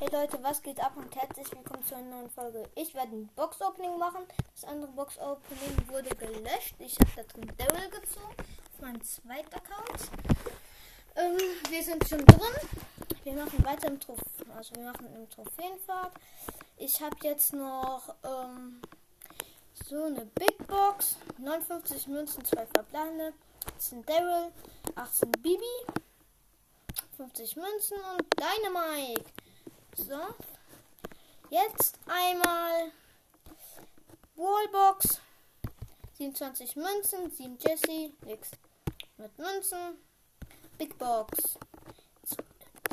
Hey Leute, was geht ab und herzlich willkommen zu einer neuen Folge. Ich werde ein Box-Opening machen. Das andere Box-Opening wurde gelöscht. Ich habe da drin Daryl gezogen auf meinem zweiten Account. Ähm, wir sind schon drin. Wir machen weiter im Trophäen, also wir machen im Trophäenfahrt. Ich habe jetzt noch ähm, so eine Big Box, 59 Münzen, 2 verbleibende, 18 Daryl, 18 Bibi, 50 Münzen und Dynamite. So. Jetzt einmal Wallbox. 27 Münzen, 7 Jesse, nix. Mit Münzen. Big Box.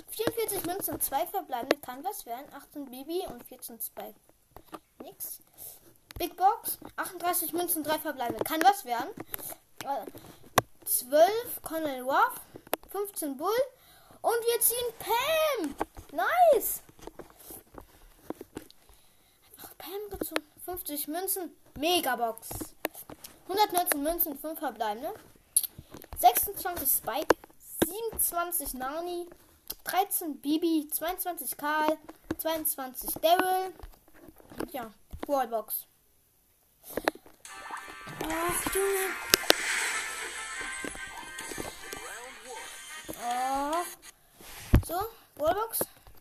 44 Münzen, 2 verbleibende kann was werden. 18 Bibi und 14 Spike. Nix. Big Box. 38 Münzen, 3 verbleibende kann was werden. 12 Connell Ruff. 15 Bull. Und wir ziehen Pam. Nice. Pam gezogen. 50 Münzen. Megabox. 119 Münzen, 5 verbleibende. 26 Spike. 27 Nani. 13 Bibi. 22 Karl. 22 Daryl. Und ja, Wallbox. Ach, Junge. Oh. So, Wallbox.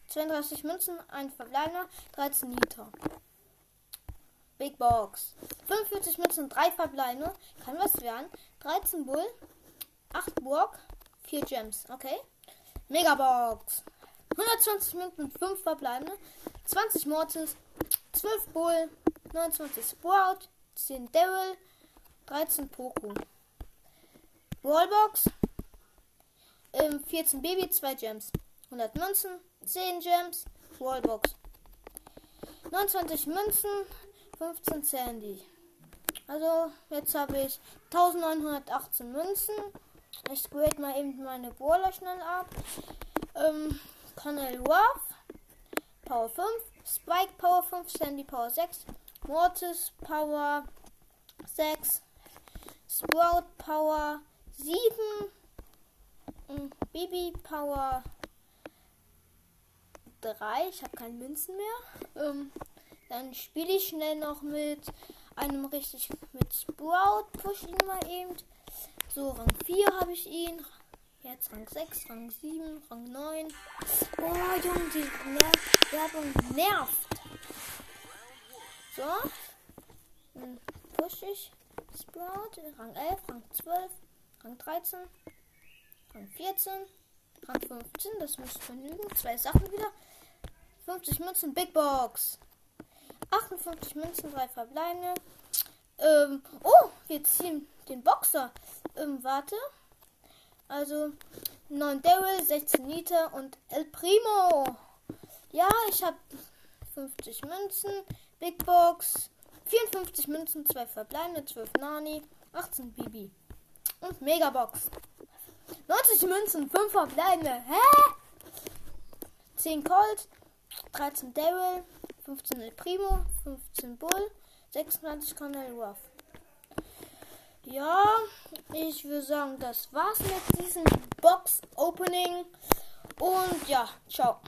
32 Münzen, ein Verbleibender, 13 Liter. Big Box. 45 Münzen, 3 Verbleibende. Kann was werden. 13 Bull, 8 Burg, 4 Gems. Okay. Megabox. 120 Münzen, 5 Verbleibende. 20 Mortis, 12 Bull, 29 Sprout, 10 Daryl, 13 Poco. Wallbox. 14 Baby, 2 Gems. 100 Münzen, 10 Gems, Wallbox. 29 Münzen, 15 Sandy. Also, jetzt habe ich 1918 Münzen. Ich grade mal eben meine Brawler schnell ab. Ähm, Connell Ruff, Power 5, Spike Power 5, Sandy Power 6, Mortis Power 6, Sprout Power 7, Baby Power 3. Ich habe keine Münzen mehr. Ähm, dann spiele ich schnell noch mit einem richtig mit Sprout. Push ihn mal eben. So, Rang 4 habe ich ihn. Jetzt Rang 6, Rang 7, Rang 9. Oh, Junge, die Ner Werbung nervt. So. Dann push ich Sprout. Rang 11, Rang 12, Rang 13, Rang 14. Rang 15, das muss genügen. Zwei Sachen wieder. 50 Münzen, Big Box. 58 Münzen, drei verbleibende. Ähm, oh, wir ziehen den Boxer. Ähm, warte. Also 9 Daryl, 16 Liter und El Primo. Ja, ich habe 50 Münzen, Big Box, 54 Münzen, 2 verbleibende, 12 Nani, 18 Bibi und Megabox. 90 Münzen, 5 verbleibende. Hä? 10 Colt, 13 Daryl, 15 El Primo, 15 Bull, 26 Cornel Ruff. Ja, ich würde sagen, das war's mit diesem Box Opening. Und ja, ciao.